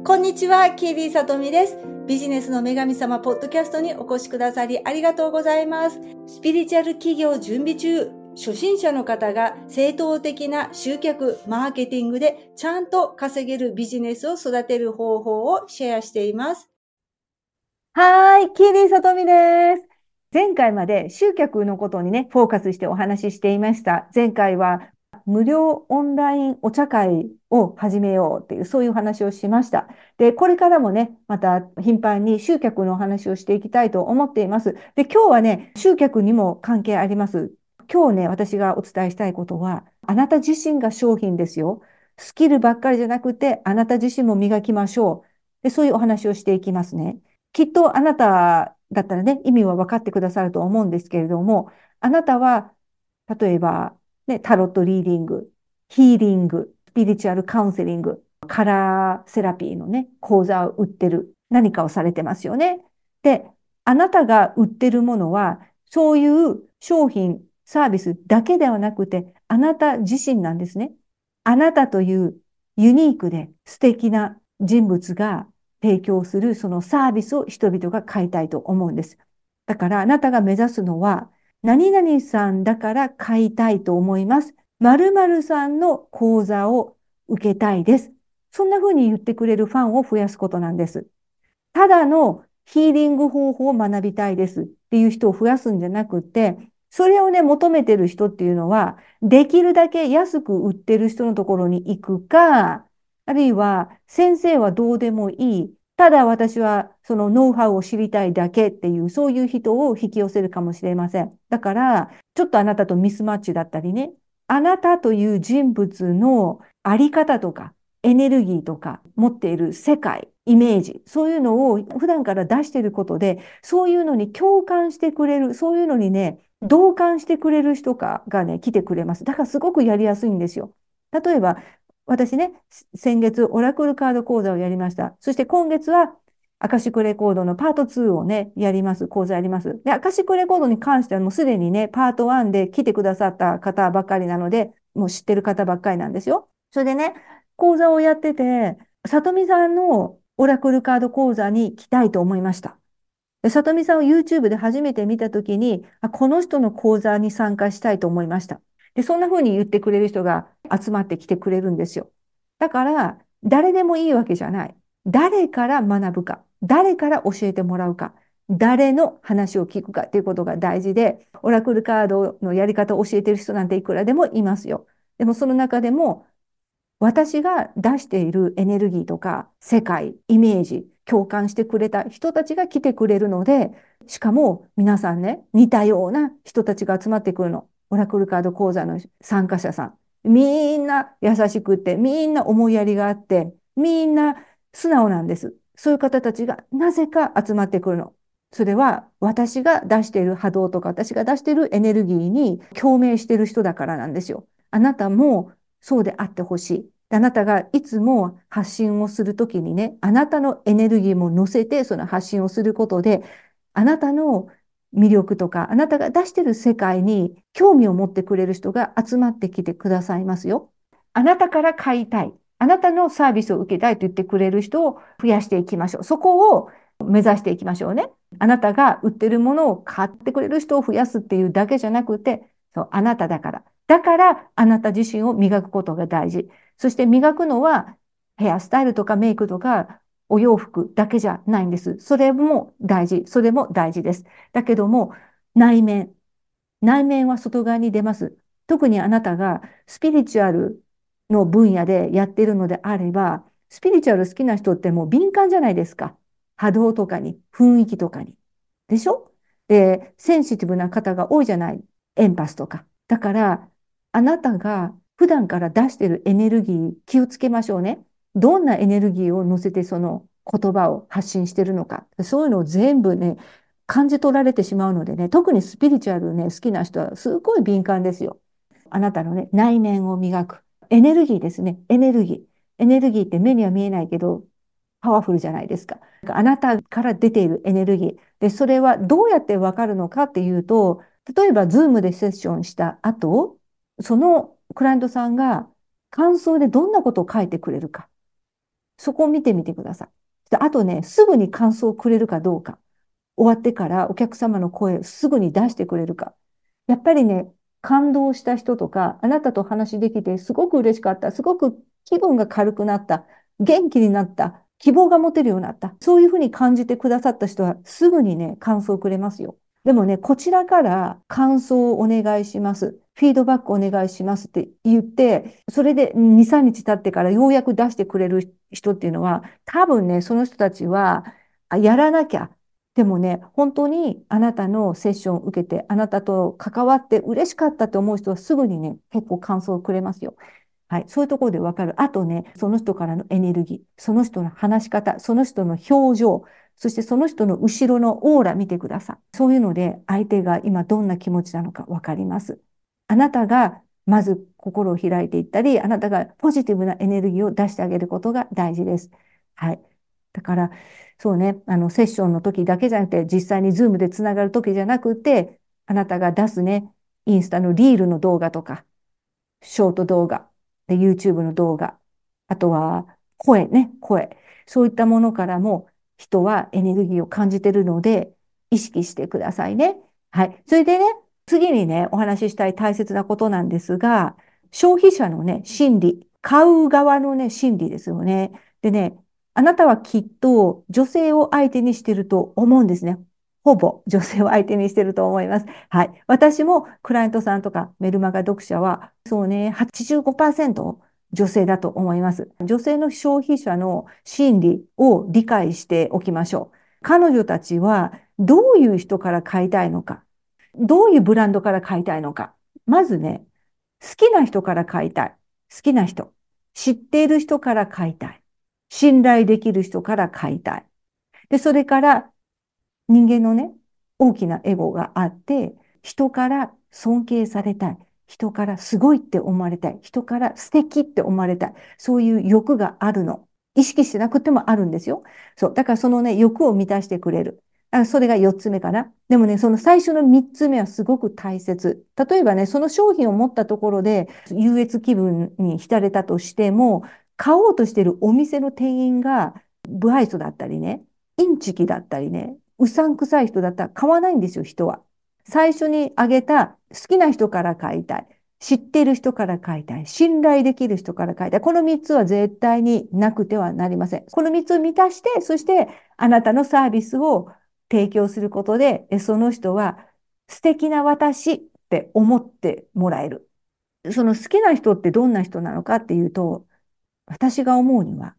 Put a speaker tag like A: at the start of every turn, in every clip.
A: こんにちは、キービーさとみです。ビジネスの女神様ポッドキャストにお越しくださりありがとうございます。スピリチュアル企業準備中、初心者の方が正当的な集客、マーケティングでちゃんと稼げるビジネスを育てる方法をシェアしています。
B: はーい、キービーさとみです。前回まで集客のことにね、フォーカスしてお話ししていました。前回は無料オンラインお茶会を始めようっていう、そういう話をしました。で、これからもね、また頻繁に集客のお話をしていきたいと思っています。で、今日はね、集客にも関係あります。今日ね、私がお伝えしたいことは、あなた自身が商品ですよ。スキルばっかりじゃなくて、あなた自身も磨きましょう。で、そういうお話をしていきますね。きっとあなただったらね、意味は分かってくださると思うんですけれども、あなたは、例えば、ね、タロットリーディング、ヒーリング、スピリチュアルカウンセリング、カラーセラピーのね、講座を売ってる、何かをされてますよね。で、あなたが売ってるものは、そういう商品、サービスだけではなくて、あなた自身なんですね。あなたというユニークで素敵な人物が提供するそのサービスを人々が買いたいと思うんです。だからあなたが目指すのは何々さんだから買いたいと思います。〇〇さんの講座を受けたいです。そんな風に言ってくれるファンを増やすことなんです。ただのヒーリング方法を学びたいですっていう人を増やすんじゃなくて、それをね、求めてる人っていうのは、できるだけ安く売ってる人のところに行くか、あるいは先生はどうでもいい。ただ私はそのノウハウを知りたいだけっていう、そういう人を引き寄せるかもしれません。だから、ちょっとあなたとミスマッチだったりね、あなたという人物のあり方とか、エネルギーとか、持っている世界、イメージ、そういうのを普段から出していることで、そういうのに共感してくれる、そういうのにね、同感してくれる人がね、来てくれます。だからすごくやりやすいんですよ。例えば、私ね、先月オラクルカード講座をやりました。そして今月はアカシックレコードのパート2をね、やります、講座やります。で、アカシックレコードに関してはもうすでにね、パート1で来てくださった方ばっかりなので、もう知ってる方ばっかりなんですよ。それでね、講座をやってて、さとみさんのオラクルカード講座に来たいと思いました。で、さとみさんを YouTube で初めて見たときに、この人の講座に参加したいと思いました。で、そんな風に言ってくれる人が集まってきてくれるんですよ。だから、誰でもいいわけじゃない。誰から学ぶか、誰から教えてもらうか、誰の話を聞くかっていうことが大事で、オラクルカードのやり方を教えてる人なんていくらでもいますよ。でもその中でも、私が出しているエネルギーとか世界、イメージ、共感してくれた人たちが来てくれるので、しかも皆さんね、似たような人たちが集まってくるの。オラクルカード講座の参加者さん。みんな優しくて、みんな思いやりがあって、みんな素直なんです。そういう方たちがなぜか集まってくるの。それは私が出している波動とか私が出しているエネルギーに共鳴している人だからなんですよ。あなたもそうであってほしい。あなたがいつも発信をするときにね、あなたのエネルギーも乗せてその発信をすることで、あなたの魅力とか、あなたが出してる世界に興味を持ってくれる人が集まってきてくださいますよ。あなたから買いたい。あなたのサービスを受けたいと言ってくれる人を増やしていきましょう。そこを目指していきましょうね。あなたが売ってるものを買ってくれる人を増やすっていうだけじゃなくて、そう、あなただから。だから、あなた自身を磨くことが大事。そして磨くのは、ヘアスタイルとかメイクとか、お洋服だけじゃないんです。それも大事。それも大事です。だけども、内面。内面は外側に出ます。特にあなたがスピリチュアルの分野でやっているのであれば、スピリチュアル好きな人ってもう敏感じゃないですか。波動とかに、雰囲気とかに。でしょ？で、センシティブな方が多いじゃない？エンパスとか。だから、あなたが普段から出してるエネルギー気をつけましょうね。どんなエネルギーを乗せてその言葉を発信してるのか。そういうのを全部ね、感じ取られてしまうのでね、特にスピリチュアルね、好きな人はすごい敏感ですよ。あなたのね、内面を磨く。エネルギーですね。エネルギー。エネルギーって目には見えないけど、パワフルじゃないですか。あなたから出ているエネルギー。で、それはどうやってわかるのかっていうと、例えば、 Zoom でセッションした後、そのクライアントさんが感想でどんなことを書いてくれるか。そこを見てみてください。あとね、すぐに感想をくれるかどうか。終わってからお客様の声すぐに出してくれるか。やっぱりね、感動した人とか、あなたと話できてすごく嬉しかった、すごく気分が軽くなった、元気になった、希望が持てるようになった。そういうふうに感じてくださった人はすぐにね、感想をくれますよ。でもね、こちらから感想をお願いします。フィードバックお願いしますって言って、それで2、3日経ってからようやく出してくれる人っていうのは、多分ね、その人たちは、やらなきゃ。でもね、本当にあなたのセッションを受けて、あなたと関わって嬉しかったと思う人はすぐにね、結構感想をくれますよ。はい。そういうところでわかる。あとね、その人からのエネルギー、その人の話し方、その人の表情、そしてその人の後ろのオーラ見てください。そういうので、相手が今どんな気持ちなのかわかります。あなたがまず心を開いていったり、あなたがポジティブなエネルギーを出してあげることが大事です。はい。だから、そうね、あの、セッションの時だけじゃなくて、実際に Zoom でつながる時じゃなくて、あなたが出すね、インスタのリールの動画とか、ショート動画、で、YouTube の動画、あとは声ね、声。そういったものからも人はエネルギーを感じてるので、意識してくださいね。はい。それでね、次にね、お話ししたい大切なことなんですが、消費者のね、心理、買う側のね、心理ですよね。でね、あなたはきっと女性を相手にしてると思うんですね。ほぼ女性を相手にしてると思います。はい。私もクライアントさんとかメルマガ読者は、そうね、85%女性だと思います。女性の消費者の心理を理解しておきましょう。彼女たちはどういう人から買いたいのか。どういうブランドから買いたいのか。まずね、好きな人から買いたい。好きな人。知っている人から買いたい。信頼できる人から買いたい。で、それから人間のね、大きなエゴがあって、人から尊敬されたい。人からすごいって思われたい。人から素敵って思われたい。そういう欲があるの。意識してなくてもあるんですよ。そう。だからそのね、欲を満たしてくれる。あそれが4つ目かな。でもね、その最初の3つ目はすごく大切。例えばね、その商品を持ったところで優越気分に浸れたとしても、買おうとしてるお店の店員が不愛想だったりね、インチキだったりね、うさんくさい人だったら買わないんですよ、人は。最初に挙げた好きな人から買いたい。知ってる人から買いたい。信頼できる人から買いたい。この3つは絶対になくてはなりません。この3つを満たして、そしてあなたのサービスを提供することで、その人は素敵な私って思ってもらえる。その好きな人ってどんな人なのかっていうと、私が思うには、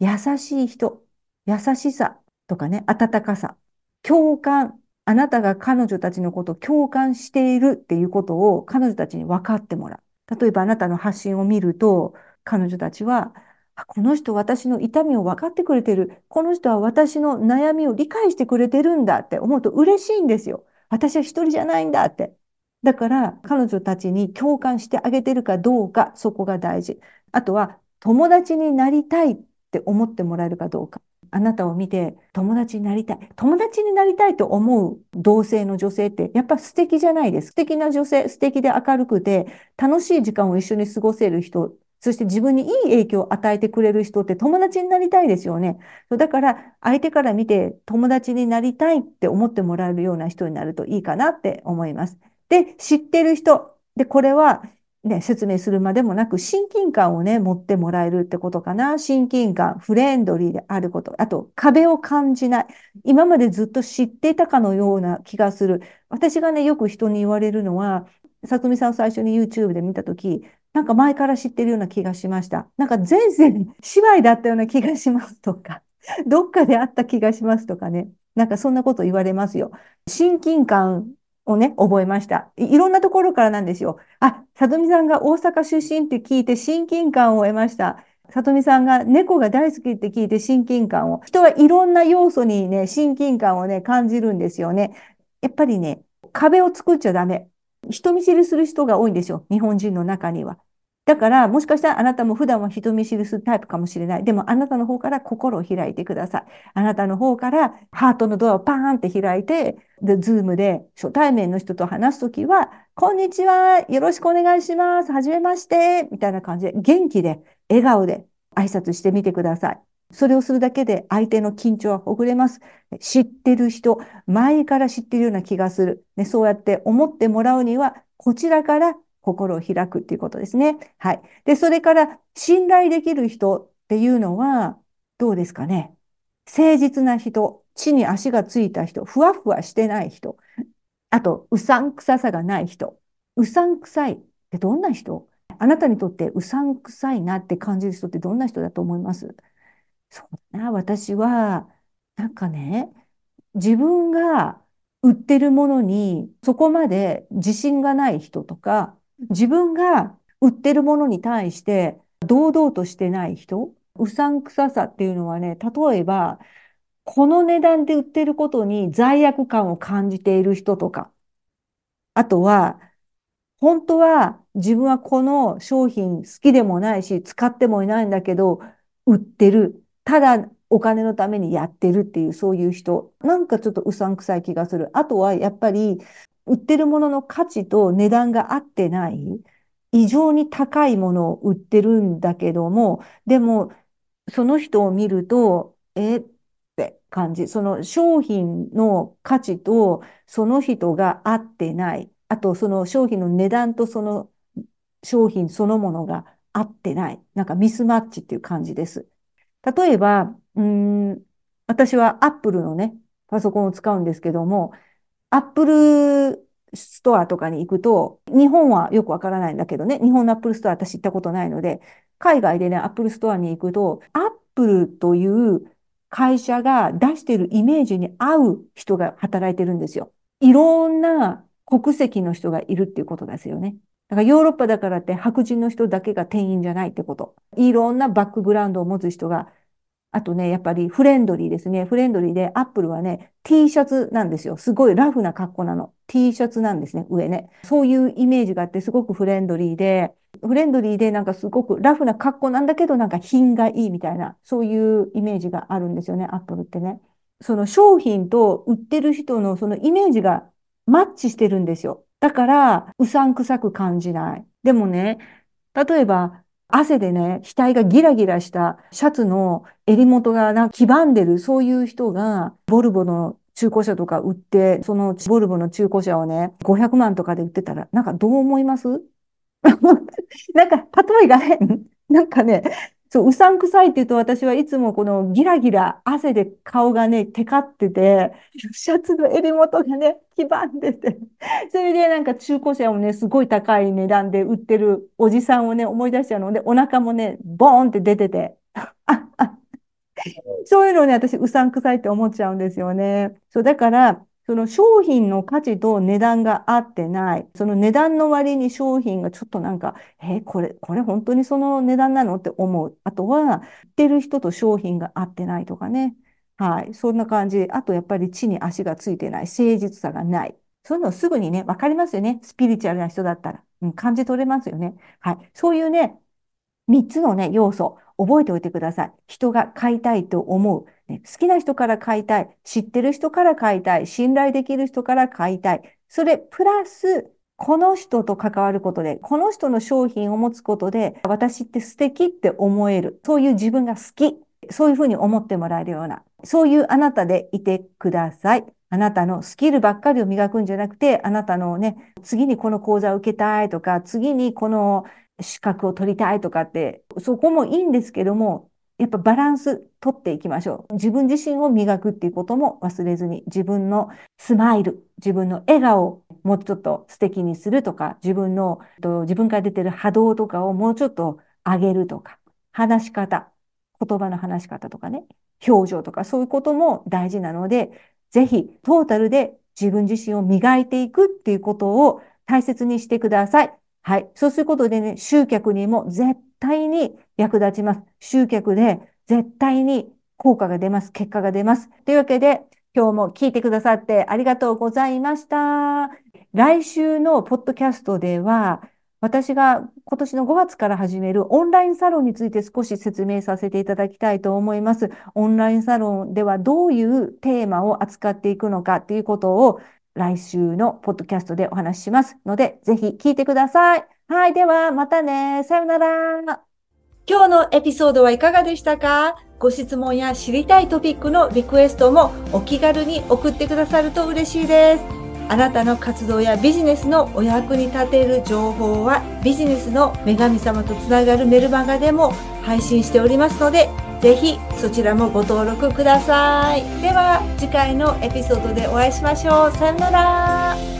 B: 優しい人、優しさとかね、温かさ、共感、あなたが彼女たちのことを共感しているっていうことを彼女たちに分かってもらう。例えばあなたの発信を見ると、彼女たちは、この人私の痛みを分かってくれてる。この人は私の悩みを理解してくれてるんだって思うと嬉しいんですよ。私は一人じゃないんだって。だから彼女たちに共感してあげてるかどうか、そこが大事。あとは友達になりたいって思ってもらえるかどうか。あなたを見て友達になりたい。友達になりたいと思う同性の女性ってやっぱ素敵じゃないです。素敵な女性、素敵で明るくて楽しい時間を一緒に過ごせる人、そして自分にいい影響を与えてくれる人って友達になりたいですよね。だから相手から見て友達になりたいって思ってもらえるような人になるといいかなって思います。で、知ってる人。で、これはね、説明するまでもなく、親近感をね、持ってもらえるってことかな。親近感、フレンドリーであること。あと、壁を感じない。今までずっと知っていたかのような気がする。私がね、よく人に言われるのは、さとみさんを最初に YouTube で見たとき、なんか前から知ってるような気がしました。なんか前世に姉妹だったような気がしますとか、どっかであった気がしますとかね。なんかそんなこと言われますよ。親近感をね、覚えました。いろんなところからなんですよ。あ、里見さんが大阪出身って聞いて親近感を得ました。里見さんが猫が大好きって聞いて親近感を。人はいろんな要素にね、親近感をね、感じるんですよね。やっぱりね、壁を作っちゃダメ。人見知りする人が多いんですよ。日本人の中には。だから、もしかしたらあなたも普段は人見知りするタイプかもしれない。でも、あなたの方から心を開いてください。あなたの方からハートのドアをパーンって開いて、で、ズームで初対面の人と話すときは、こんにちは、よろしくお願いします。はじめまして、みたいな感じで、元気で、笑顔で、挨拶してみてください。それをするだけで相手の緊張はほぐれます。知ってる人、前から知ってるような気がする。ね、そうやって思ってもらうには、こちらから心を開くっていうことですね。はい。で、それから信頼できる人っていうのは、どうですかね。誠実な人、地に足がついた人、ふわふわしてない人、あと、うさんくささがない人。うさんくさいってどんな人？あなたにとってうさんくさいなって感じる人ってどんな人だと思います？そうだな、私は、なんかね、自分が売ってるものにそこまで自信がない人とか、自分が売ってるものに対して堂々としてない人、うさんくささっていうのはね、例えば、この値段で売ってることに罪悪感を感じている人とか、あとは、本当は自分はこの商品好きでもないし、使ってもいないんだけど、売ってる。ただお金のためにやってるっていう、そういう人。なんかちょっとうさんくさい気がする。あとはやっぱり、売ってるものの価値と値段が合ってない。異常に高いものを売ってるんだけども、でも、その人を見ると、え？って感じ。その商品の価値とその人が合ってない。あと、その商品の値段とその商品そのものが合ってない。なんかミスマッチっていう感じです。例えば、うん、私は Apple のね、パソコンを使うんですけども、Apple ストアとかに行くと、日本はよくわからないんだけどね、日本の Apple ストア私行ったことないので、海外でね、Apple ストアに行くと、Apple という会社が出してるイメージに合う人が働いてるんですよ。いろんな国籍の人がいるっていうことですよね。だからヨーロッパだからって白人の人だけが店員じゃないってこと。いろんなバックグラウンドを持つ人が、あとね、やっぱりフレンドリーですね。フレンドリーで、アップルはね、T シャツなんですよ。すごいラフな格好なの。T シャツなんですね、上ね。そういうイメージがあって、すごくフレンドリーで、フレンドリーでなんかすごくラフな格好なんだけど、なんか品がいいみたいな、そういうイメージがあるんですよね、アップルってね。その商品と売ってる人のそのイメージがマッチしてるんですよ。だから、うさんくさく感じない。でもね、例えば、汗でね、額がギラギラしたシャツの襟元がな黄ばんでる、そういう人が、ボルボの中古車とか売って、そのボルボの中古車をね、500万とかで売ってたら、なんかどう思います？なんか、例えが変。なんかね、そう、うさんくさいって言うと私はいつもこのギラギラ汗で顔がね、テカってて、シャツの襟元がね、黄ばんでて、それでなんか中古車をね、すごい高い値段で売ってるおじさんをね、思い出しちゃうので、お腹もね、ボーンって出てて、そういうのをね、私、うさんくさいって思っちゃうんですよね。そう、だから、その商品の価値と値段が合ってない。その値段の割に商品がちょっとなんか、えー、これ、これ本当にその値段なのって思う。あとは、売ってる人と商品が合ってないとかね。はい。そんな感じ。あと、やっぱり地に足がついてない。誠実さがない。そういうのすぐにね、わかりますよね。スピリチュアルな人だったら。うん、感じ取れますよね。はい。そういうね、3つのね、要素、覚えておいてください。人が買いたいと思う。ね、好きな人から買いたい。知ってる人から買いたい。信頼できる人から買いたい。それ、プラス、この人と関わることで、この人の商品を持つことで、私って素敵って思える。そういう自分が好き。そういうふうに思ってもらえるような、そういうあなたでいてください。あなたのスキルばっかりを磨くんじゃなくて、あなたのね、次にこの講座を受けたいとか、次にこの資格を取りたいとかって、そこもいいんですけども、やっぱバランス取っていきましょう。自分自身を磨くっていうことも忘れずに、自分のスマイル、自分の笑顔をもうちょっと素敵にするとか、自分の、自分から出てる波動とかをもうちょっと上げるとか、話し方、言葉の話し方とかね、表情とかそういうことも大事なので、ぜひトータルで自分自身を磨いていくっていうことを大切にしてください。はい。そうすることでね、集客にも絶対に役立ちます。集客で絶対に効果が出ます。結果が出ます。というわけで、今日も聞いてくださってありがとうございました。来週のポッドキャストでは、私が今年の5月から始めるオンラインサロンについて少し説明させていただきたいと思います。オンラインサロンではどういうテーマを扱っていくのかということを来週のポッドキャストでお話ししますので、ぜひ聞いてください。はい。では、またね。さよなら。
A: 今日のエピソードはいかがでしたか？ご質問や知りたいトピックのリクエストもお気軽に送ってくださると嬉しいです。あなたの活動やビジネスのお役に立てる情報はビジネスの女神様とつながるメルマガでも配信しておりますので、ぜひそちらもご登録ください。では次回のエピソードでお会いしましょう。さよなら。